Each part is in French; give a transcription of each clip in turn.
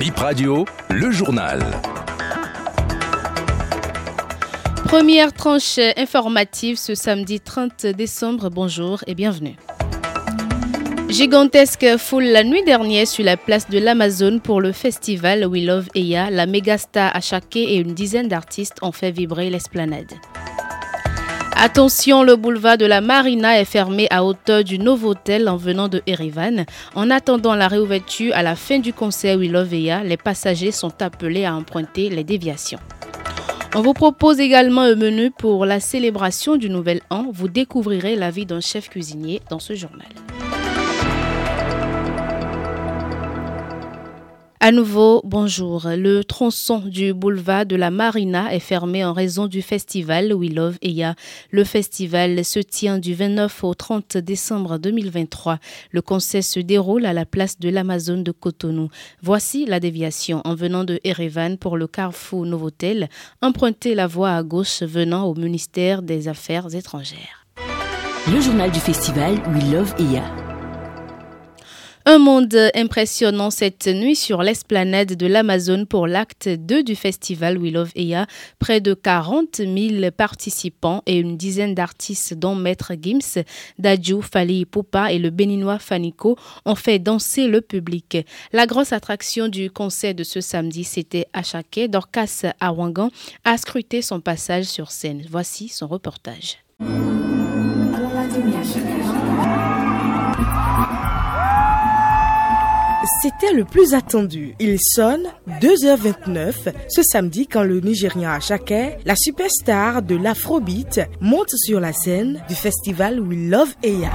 Bip Radio, le journal. Première tranche informative ce samedi 30 décembre. Bonjour et bienvenue. Gigantesque foule la nuit dernière sur la place de l'Amazon pour le festival We Love Eya. La mégastar Achake et une dizaine d'artistes ont fait vibrer l'esplanade. Attention, le boulevard de la Marina est fermé à hauteur du Novotel en venant de Erivan. En attendant la réouverture à la fin du concert We Love Eya, les passagers sont appelés à emprunter les déviations. On vous propose également un menu pour la célébration du Nouvel An. Vous découvrirez la vie d'un chef cuisinier dans ce journal. À nouveau, bonjour. Le tronçon du boulevard de la Marina est fermé en raison du festival We Love Eya. Le festival se tient du 29 au 30 décembre 2023. Le concert se déroule à la place de l'Amazon de Cotonou. Voici la déviation en venant de Erevan pour le Carrefour Novotel. Empruntez la voie à gauche venant au ministère des Affaires étrangères. Le journal du festival We Love Eya. Un monde impressionnant cette nuit sur l'esplanade de l'Amazon pour l'acte 2 du festival We Love Eya. Près de 40 000 participants et une dizaine d'artistes dont Maître Gims, Dadju, Fali Poupa et le béninois Faniko ont fait danser le public. La grosse attraction du concert de ce samedi, c'était Achake. Dorcas Awangan a scruté son passage sur scène. Voici son reportage. C'était le plus attendu. Il sonne 2h29 ce samedi quand le Nigérian Achake, la superstar de l'Afrobeat, monte sur la scène du festival We Love Eya.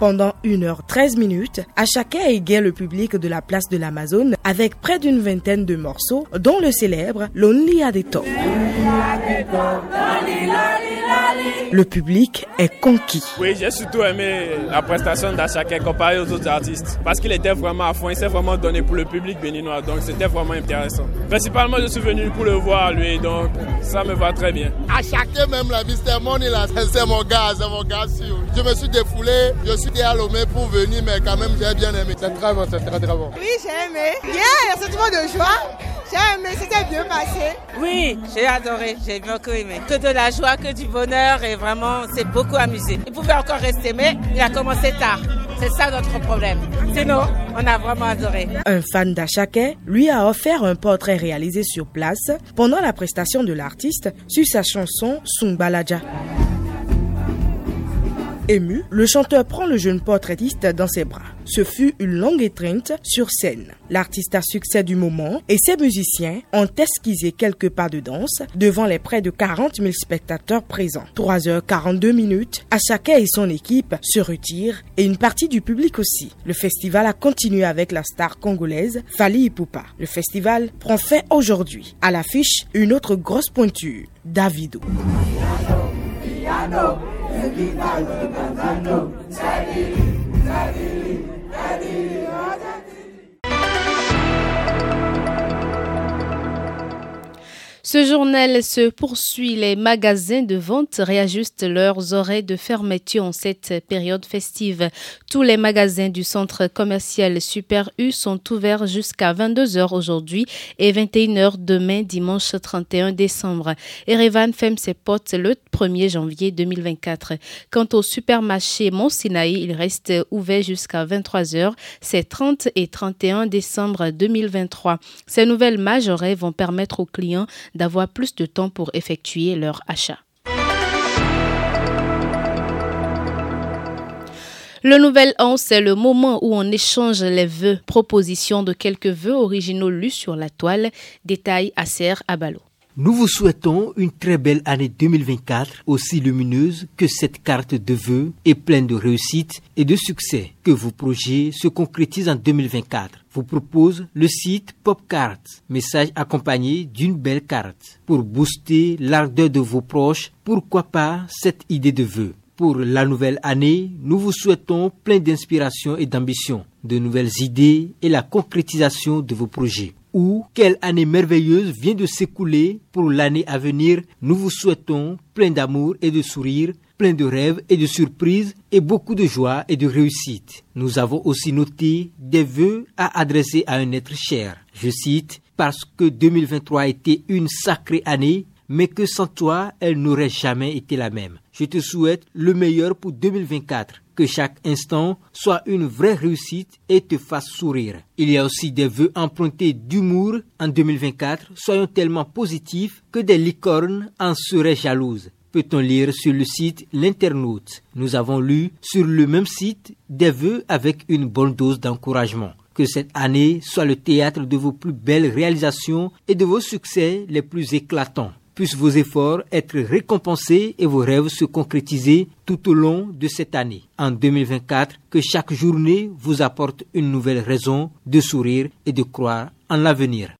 Pendant 1h13 minutes, Achake égaye le public de la place de l'Amazon avec près d'une vingtaine de morceaux, dont le célèbre Lonely the Top. Le public est conquis. Oui, j'ai surtout aimé la prestation d'Achake comparée aux autres artistes parce qu'il était vraiment à fond, il s'est vraiment donné pour le public béninois, donc c'était vraiment intéressant. Principalement, je suis venu pour le voir lui, donc ça me va très bien. Achake même la. Money là, c'est mon gars, c'est mon gars sûr. Je me suis défoulé, je suis à Lomé pour venir, mais quand même j'ai bien aimé. C'est très bon, c'est très très bon. Oui, j'ai aimé. Bien, il y a un sentiment de joie. J'ai aimé, c'était bien passé. Oui, j'ai adoré, j'ai beaucoup aimé. Que de la joie, que du bonheur et vraiment, c'est beaucoup amusé. Il pouvait encore rester, mais il a commencé tard. C'est ça notre problème. Sinon, on a vraiment adoré. Un fan d'Achake lui a offert un portrait réalisé sur place pendant la prestation de l'artiste sur sa chanson Sumbalaja. Ému, le chanteur prend le jeune portraitiste dans ses bras. Ce fut une longue étreinte sur scène. L'artiste a succès du moment et ses musiciens ont esquissé quelques pas de danse devant les près de 40 000 spectateurs présents. 3h42 minutes, Achake et son équipe se retirent et une partie du public aussi. Le festival a continué avec la star congolaise Fali Ipupa. Le festival prend fin aujourd'hui. À l'affiche, une autre grosse pointure, Davido. Seguir vai levantando. Ce journal se poursuit. Les magasins de vente réajustent leurs horaires de fermeture en cette période festive. Tous les magasins du centre commercial Super U sont ouverts jusqu'à 22h aujourd'hui et 21h demain, dimanche 31 décembre. Erevan ferme ses portes le 1er janvier 2024. Quant au supermarché Mont Sinaï, il reste ouvert jusqu'à 23h. C'est 30 et 31 décembre 2023. Ces nouvelles majorettes vont permettre aux clients d'avoir plus de temps pour effectuer leur achat. Le nouvel an, c'est le moment où on échange les vœux, propositions de quelques vœux originaux lus sur la toile. Détail Acer Abalo. Nous vous souhaitons une très belle année 2024, aussi lumineuse que cette carte de vœux et pleine de réussite et de succès. Que vos projets se concrétisent en 2024. Vous propose le site Popcart, message accompagné d'une belle carte. Pour booster l'ardeur de vos proches, pourquoi pas cette idée de vœux? Pour la nouvelle année, nous vous souhaitons plein d'inspiration et d'ambition, de nouvelles idées et la concrétisation de vos projets ou quelle année merveilleuse vient de s'écouler pour l'année à venir. Nous vous souhaitons plein d'amour et de sourire, plein de rêves et de surprises et beaucoup de joie et de réussite. Nous avons aussi noté des vœux à adresser à un être cher. Je cite, parce que 2023 a été une sacrée année, mais que sans toi, elle n'aurait jamais été la même. Je te souhaite le meilleur pour 2024 que chaque instant soit une vraie réussite et te fasse sourire. Il y a aussi des vœux empruntés d'humour en 2024. Soyons tellement positifs que des licornes en seraient jalouses. Peut-on lire sur le site L'internaute? Nous avons lu sur le même site des vœux avec une bonne dose d'encouragement. Que cette année soit le théâtre de vos plus belles réalisations et de vos succès les plus éclatants puissent vos efforts être récompensés et vos rêves se concrétiser tout au long de cette année. En 2024, que chaque journée vous apporte une nouvelle raison de sourire et de croire en l'avenir.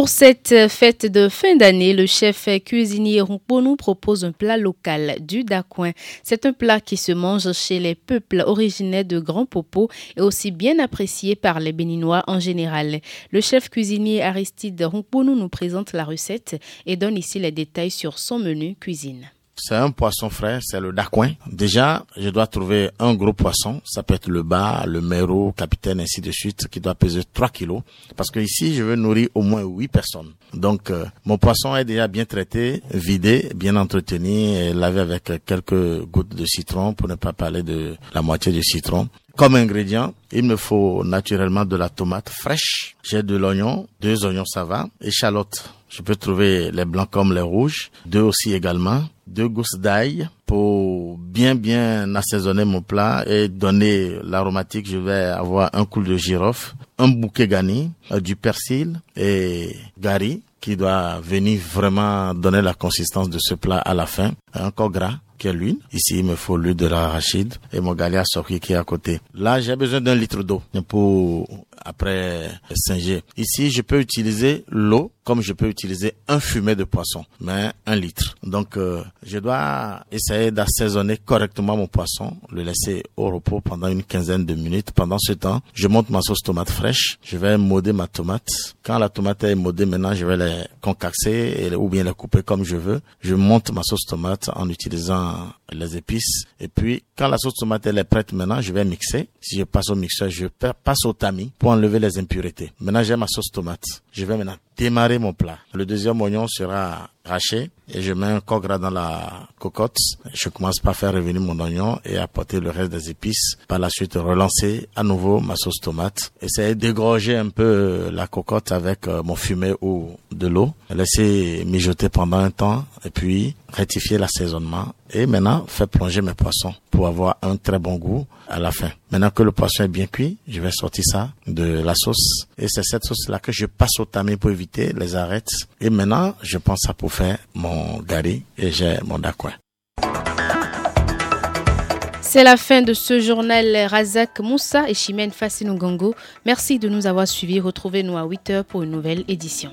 Pour cette fête de fin d'année, le chef cuisinier nous propose un plat local du Dacoin. C'est un plat qui se mange chez les peuples originaires de Grand Popo et aussi bien apprécié par les Béninois en général. Le chef cuisinier Aristide Rumponou nous présente la recette et donne ici les détails sur son menu cuisine. C'est un poisson frais, c'est le dacoin. Déjà, je dois trouver un gros poisson. Ça peut être le bas, le méro, capitaine, ainsi de suite, qui doit peser 3 kilos. Parce que ici, je veux nourrir au moins 8 personnes. Donc, euh, mon poisson est déjà bien traité, vidé, bien entretenu et lavé avec quelques gouttes de citron pour ne pas parler de la moitié du citron. Comme ingrédient, il me faut naturellement de la tomate fraîche. J'ai de l'oignon, deux oignons ça va, échalotes. Je peux trouver les blancs comme les rouges, deux aussi également deux gousses d'ail pour bien bien assaisonner mon plat et donner l'aromatique. Je vais avoir un coup de girofle, un bouquet garni, euh, du persil et gari qui doit venir vraiment donner la consistance de ce plat à la fin. Encore gras qui est l'huile. Ici, il me faut l'huile de l'arachide et mon galia sorki qui est à côté. Là, j'ai besoin d'un litre d'eau pour après singer. Ici, je peux utiliser l'eau comme je peux utiliser un fumet de poisson, mais un litre. Donc, euh, je dois essayer d'assaisonner correctement mon poisson, le laisser au repos pendant une quinzaine de minutes. Pendant ce temps, je monte ma sauce tomate fraîche. Je vais moder ma tomate. Quand la tomate est modée, maintenant, je vais les concaxer ou bien les couper comme je veux. Je monte ma sauce tomate en utilisant les épices. Et puis, quand la sauce tomate est prête maintenant, je vais mixer. Si je passe au mixeur, je passe au tamis pour enlever les impuretés. Maintenant, j'ai ma sauce tomate. Je vais maintenant démarrer mon plat. Le deuxième oignon sera haché et je mets un gras dans la cocotte. Je commence par faire revenir mon oignon et apporter le reste des épices. Par la suite, relancer à nouveau ma sauce tomate. Essayer d'égorger un peu la cocotte avec euh, mon fumet ou de l'eau. Laisser mijoter pendant un temps et puis rectifier l'assaisonnement. Et maintenant, faire plonger mes poissons pour avoir un très bon goût à la fin. Maintenant que le poisson est bien cuit, je vais sortir ça de la sauce. Et c'est cette sauce-là que je passe au tamis pour éviter les arêtes. Et maintenant, je pense à pour faire mon gari et j'ai mon dacouin. C'est la fin de ce journal Razak Moussa et Chimène Fassinou Merci de nous avoir suivis. Retrouvez-nous à 8h pour une nouvelle édition.